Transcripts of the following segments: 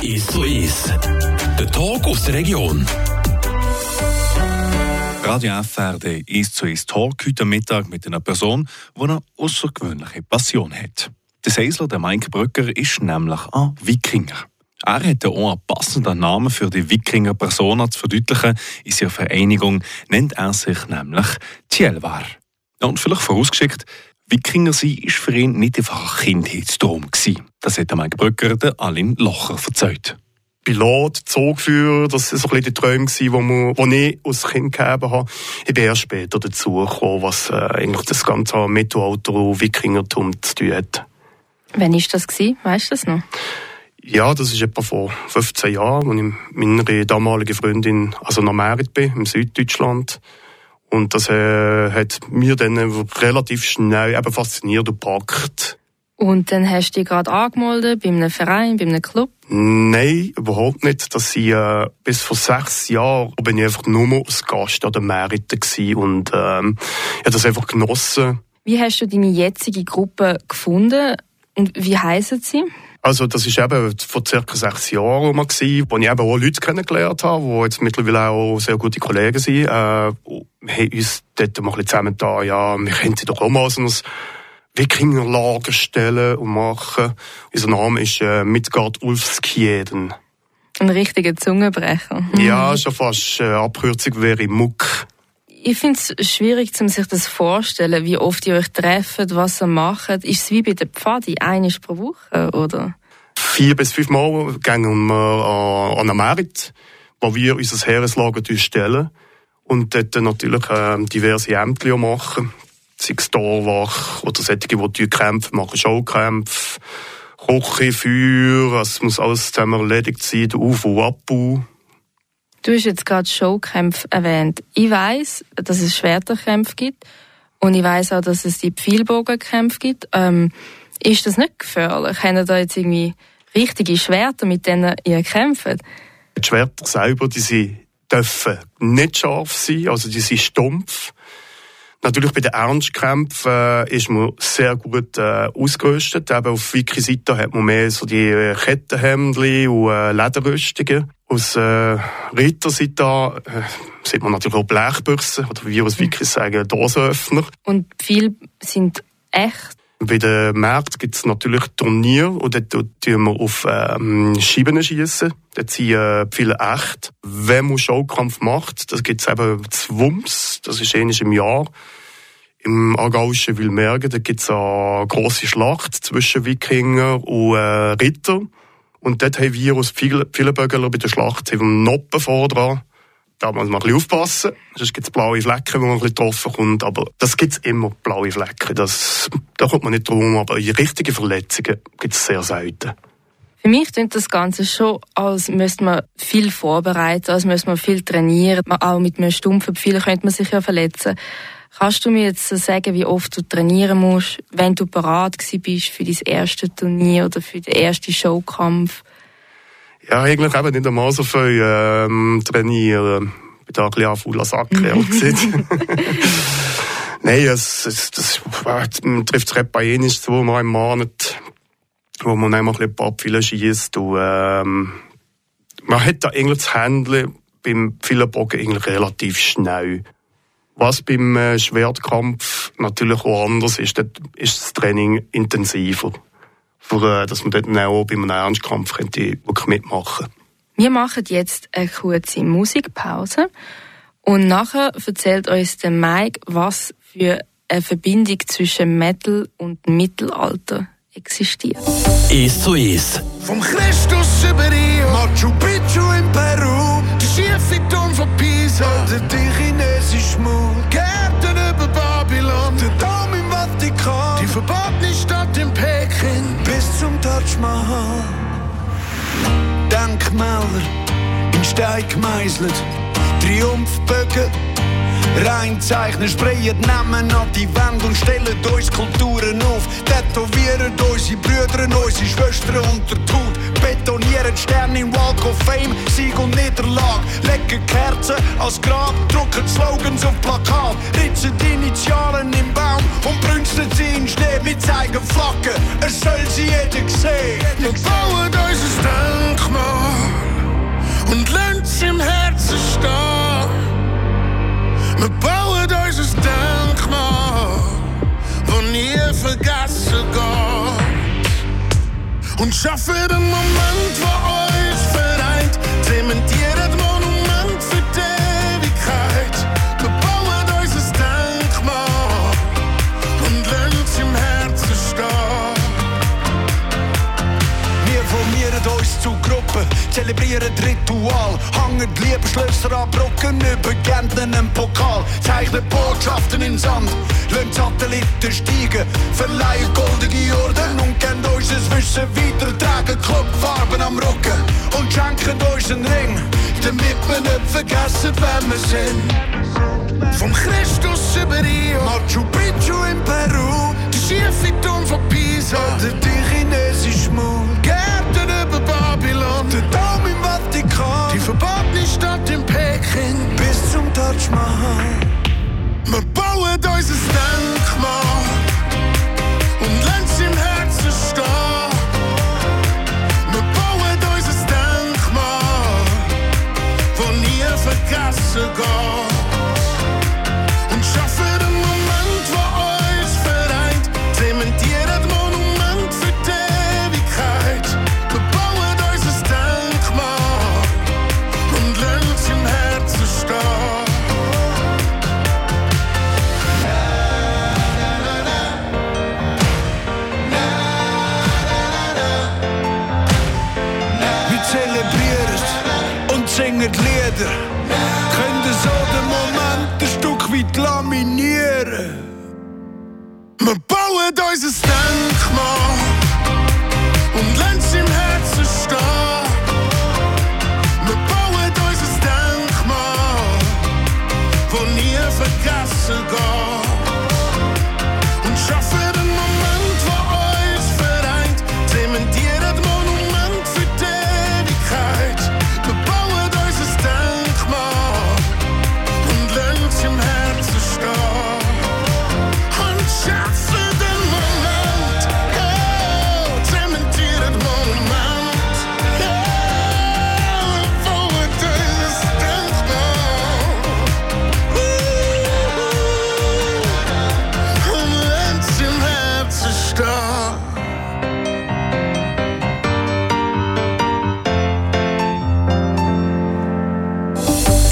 Ist so ist. Der Talk aus der Region. Radio FR, der «Ist zu ist Talk» heute Mittag mit einer Person, die eine außergewöhnliche Passion hat. Der Seisler, der Mike Brücker, ist nämlich ein Wikinger. Er hat auch einen passenden Namen für die Wikinger Persona zu verdeutlichen. In seiner Vereinigung nennt er sich nämlich Tjelvar. Und vielleicht vorausgeschickt, Wikinger sein war für ihn nicht einfach ein Kindheitstraum. Das hat der Mike Brücker der Alin Locher erzählt. Pilot, Zugführer, das war so ein bisschen die Träume, die, die ich als Kind gegeben habe. Ich bin erst später dazu gekommen, was äh, eigentlich das ganze Mittelalter und Wikingertum zu tun hat. Wann war das? Weißt du das noch? Ja, das ist etwa vor 15 Jahren, als ich mit meiner damaligen Freundin also nach Merit bin, im Süddeutschland. Und das äh, hat mir dann relativ schnell eben fasziniert und gepackt. Und dann hast du dich gerade angemeldet bei einem Verein, bei einem Club? Nein, überhaupt nicht. Das ich, äh, bis vor sechs Jahren bin ich einfach nur als Gast an der Merite und ähm, ich habe das einfach genossen. Wie hast du deine jetzige Gruppe gefunden und wie heissen sie? Also das ist eben vor circa sechs Jahren mal gewesen, wo ich eben auch Leute kennengelernt habe, die jetzt mittlerweile auch sehr gute Kollegen sind. Äh, wir haben uns dort mal ein bisschen zusammen da, ja, wir könnten doch auch mal so ein Wikingerlager stellen und machen. Unser Name ist äh, Midgard Ulfskjeden. Ein richtiger Zungenbrecher. Ja, schon fast. Äh, Abkürzung wäre Muck. Ich finde es schwierig, sich das vorzustellen, wie oft ihr euch trefft, was ihr macht. Ist es wie bei der Pfadi, eines pro Woche, oder? Vier bis fünf Mal gehen wir an einen Merit, wo wir unser Heereslager stellen und dort natürlich äh, diverse Ämter machen. Sei es Torwach oder solche, die kämpfen, machen Showkämpfe, Kochen, Feuer, es muss alles zusammen erledigt sein, Auf- und Abbau. Du hast jetzt gerade Showkämpfe erwähnt. Ich weiß, dass es Schwerterkämpfe gibt und ich weiß auch, dass es die Pfeilbogenkämpfe gibt. Ähm, ist das nicht gefährlich? Haben da jetzt irgendwie richtige Schwerter, mit denen ihr kämpft? Die Schwerter selber, die sie dürfen nicht scharf sein, also die sind stumpf. Natürlich bei den Ernstkämpfen äh, ist man sehr gut äh, ausgerüstet. Eben auf Wiki-Seite hat man mehr so die äh, Kettenhemden und äh, Lederrüstungen. Aus äh, Ritterseite äh, sieht man natürlich auch Blechbüchsen, oder wie wir aus Wiki sagen, Dosenöffner. Und viele sind echt bei den Märkten gibt es natürlich Turnier und dort tun wir auf ähm, Scheiben schießen. Dort sind äh, viele echt. Wenn man Showkampf macht, das gibt es eben Wumms, das ist ähnlich im Jahr. Im Aargauischen Wilmergen, da gibt es eine grosse Schlacht zwischen Wikinger und äh, Ritter. Und dort haben wir aus vielen Bögler bei der Schlacht haben Noppen vor dran da muss man ein bisschen aufpassen. Sonst gibt es blaue Flecken, wo man ein bisschen getroffen kommt. Aber das gibt es immer, blaue Flecken. Das, da kommt man nicht drum. Aber richtige Verletzungen gibt es sehr selten. Für mich klingt das Ganze schon, als müsste man viel vorbereiten, als müsste man viel trainieren. Auch mit einem stumpfen Pfeil könnte man sich ja verletzen. Kannst du mir jetzt sagen, wie oft du trainieren musst, wenn du bereit bist für dein erste Turnier oder für den ersten Showkampf? Ja, eigentlich eben nicht einmal so viel ähm, trainieren. Ich bin da ein bisschen an fauler Sack, ehrlich gesagt. Nein, es, es, das, man trifft es bei jedem zweimal im Monat, wo man einmal ein paar Pfeile schießt. Und, ähm, man hat da eigentlich das Handeln beim Pfeilenbogen eigentlich relativ schnell. Was beim äh, Schwertkampf natürlich auch anders ist, dort ist das Training intensiver für, äh, dass man dort auch bei einem Ernstkampf könnte wirklich mitmachen Wir machen jetzt eine kurze Musikpause und nachher erzählt uns der Mike, was für eine Verbindung zwischen Metal und Mittelalter existiert. Ist so ist. Vom Christus über Machu Picchu in Peru, der schiefe Turm von Pisa, der die verbotene Stadt in Peking, bis zum Taj Mahal. Denkmäler in Stein gemeißelt, Triumphbögen, Reinzeichnen, sprayen Namen an die Wände und stellen uns Kulturen auf. Tätowieren unsere Brüder, unsere Schwestern unter Haut. Betonieren Sterne im Walk of Fame, Sieg und Niederlage. Legen Kerzen als Grab, drucken Slogans auf Plakat, ritzen Wir zeigen Flaggen, es soll sie jeder sehen. Wir bauen unser Denkmal und lassen im Herzen stehen. Wir bauen unser Denkmal, wo nie vergessen geht. Und schaffen den Moment, In Sand, lassen Satelliten steigen, verleihen goldige Orden und geben unser Wissen weiter, tragen. Clubfarben am Rücken und schenken uns einen Ring, damit wir nicht vergessen, wer wir sind. Vom Christus über Rio, Machu Picchu in Peru, der schiefe Turm von Pisa, oder die chinesische Mauer, Gärten über Babylon, der Dom im Vatikan, die verbotene Stadt in Peking, bis zum Taj Mahal. Es und singen Lieder. Können so den Moment ein Stück weit laminieren. Wir bauen unser Denkmal und lassen im Herzen stehen.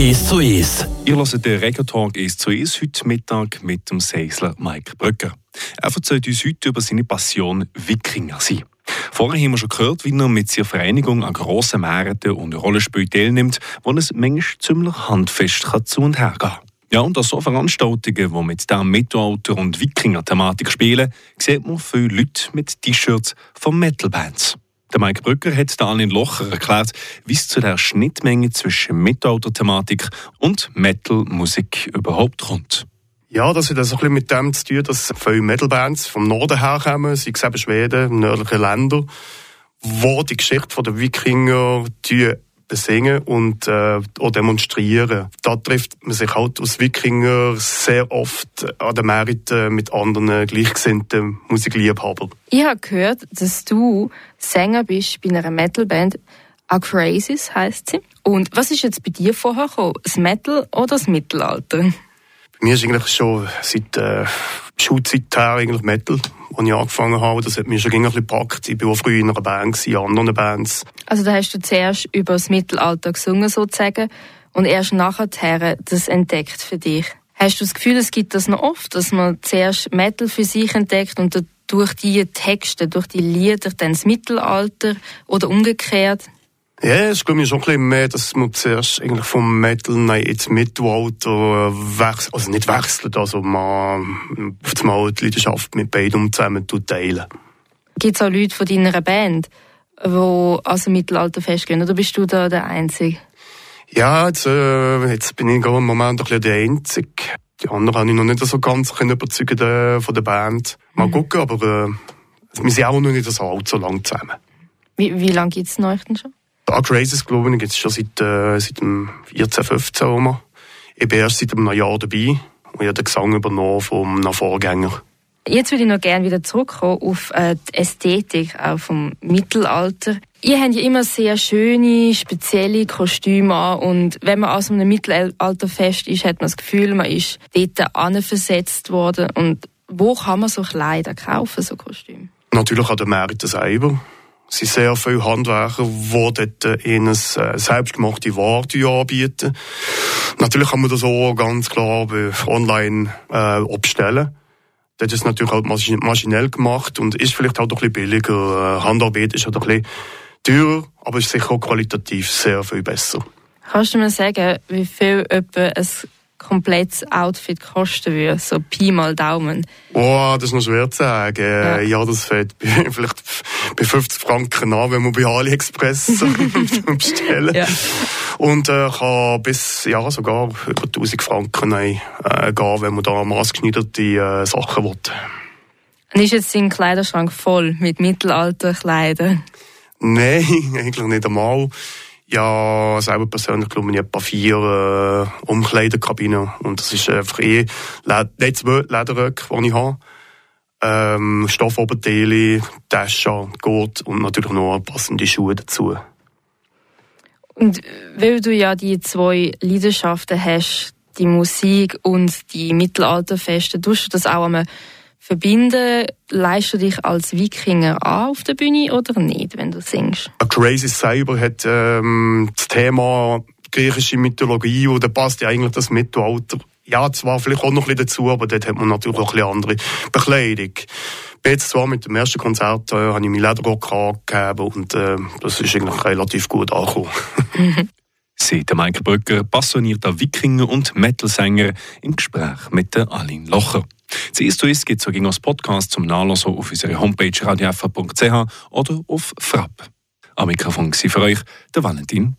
1 zu 1. Ihr hört den Regentalk 1 zu 1 heute Mittag mit dem Seisler Mike Brücker. Er erzählt uns heute über seine Passion Wikinger sein. Vorher haben wir schon gehört, wie er mit seiner Vereinigung an grossen Märkten und Rollenspielen teilnimmt, wo es manchmal ziemlich handfest kann zu und her gehen ja, und an so Veranstaltungen, die mit dem Mittelalter- und Wikinger-Thematik spielen, sieht man viele Leute mit T-Shirts von Metal-Bands. Der Mike Brücker hat Daniel Locher erklärt, wie es zu der Schnittmenge zwischen Mittelalter-Thematik und Metal-Musik überhaupt kommt. Ja, das hat also ein mit dem zu tun, dass viele Metalbands vom Norden herkommen, sei es eben Schweden, nördliche Länder, wo die Geschichte der Wikinger besingen und äh, auch demonstrieren. Da trifft man sich halt als Wikinger sehr oft an den Märkten mit anderen gleichgesinnten Musikliebhabern. Ich habe gehört, dass du Sänger bist bei einer Metalband. Acrasis heisst sie. Und was ist jetzt bei dir vorher gekommen? Das Metal oder das Mittelalter? Mir ist eigentlich schon seit äh, Schulzeit her eigentlich Metal, als ich angefangen habe. Das hat mich schon ein bisschen gepackt. Ich war früher in einer Band, in anderen Bands. Also da hast du zuerst über das Mittelalter gesungen sozusagen und erst nachher das entdeckt für dich. Hast du das Gefühl, es gibt das noch oft, dass man zuerst Metal für sich entdeckt und durch die Texte, durch die Lieder dann das Mittelalter oder umgekehrt? Ja, es glaube ich, schon ein bisschen mehr, dass man zuerst eigentlich vom Metal nein, ins Mittelalter wechselt, also nicht wechselt, also man auf einmal die Leidenschaft mit beidem zusammen teilen. Gibt es auch Leute von deiner Band, die also Mittelalter festgehen, oder bist du da der Einzige? Ja, jetzt, äh, jetzt bin ich gerade im Moment ein bisschen der Einzige. Die anderen habe ich noch nicht so ganz können überzeugen äh, von der Band. Mal Mhm. gucken, aber äh, wir sind auch noch nicht so allzu lang zusammen. Wie, wie lange gibt es euch denn schon? Dark Races, glaube ich, gibt es schon seit, äh, seit dem 14, 15 rum. Ich bin erst seit einem Jahr dabei und habe den Gesang übernommen vom Vorgänger. Jetzt würde ich noch gerne wieder zurückkommen auf äh, die Ästhetik auch vom Mittelalter. Ihr habt ja immer sehr schöne, spezielle Kostüme an und wenn man aus einem Mittelalterfest ist, hat man das Gefühl, man ist dort anversetzt worden. Und wo kann man so Kleider kaufen, so Kostüme? Natürlich an den Märkten selber. Es sind sehr viele Handwerker, die dort ihnen äh, selbstgemachte Ware anbieten. Natürlich kann man das auch ganz klar online äh, abstellen. Das ist natürlich halt maschinell gemacht und ist vielleicht halt auch ein bisschen billiger. Äh, Handarbeit ist halt ein bisschen teurer, aber ist sicher auch qualitativ sehr viel besser. Kannst du mir sagen, wie viel etwa ein komplettes Outfit kosten würde, so Pi mal Daumen? Oh, das ist noch schwer zu sagen. Ja, ja das fällt vielleicht bei 50 Franken an, wenn man bei AliExpress bestellen. Ja. Und äh, kann bis ja, sogar über 1000 Franken äh, gehen, wenn man da maßgeschneiderte äh, Sachen will. Und ist jetzt dein Kleiderschrank voll mit Mittelalterkleidern? Nein, eigentlich nicht einmal. Ja, selber persönlich glaube ich etwa vier äh, Umkleidekabinen. Und das ist einfach eh nicht zwei Lederröcke, die ich habe. Ähm, Stoffoberteile, Tasche, Gurt und natürlich noch passende Schuhe dazu. Und weil du ja die zwei Leidenschaften hast, die Musik und die Mittelalterfeste, tust du das auch einmal verbinden? Leist du dich als Wikinger an auf der Bühne oder nicht, wenn du singst? Crazy selber hat ähm, das Thema griechische Mythologie und da passt ja eigentlich das Mittelalter. Ja, zwar vielleicht auch noch ein bisschen dazu, aber dort hat man natürlich auch ein bisschen andere Bekleidung. Jetzt zwar mit dem ersten Konzert äh, habe ich mein Lederrock angegeben und äh, das ist eigentlich relativ gut angekommen. Sieht Michael Brücker, passionierter Wikinger und Metal-Sänger, im Gespräch mit der Aline Locher. Das «Ist ist» gibt es als Podcast zum Nachlesen auf unserer Homepage radiof.ch oder auf Frapp. Am Mikrofon war für euch der Valentin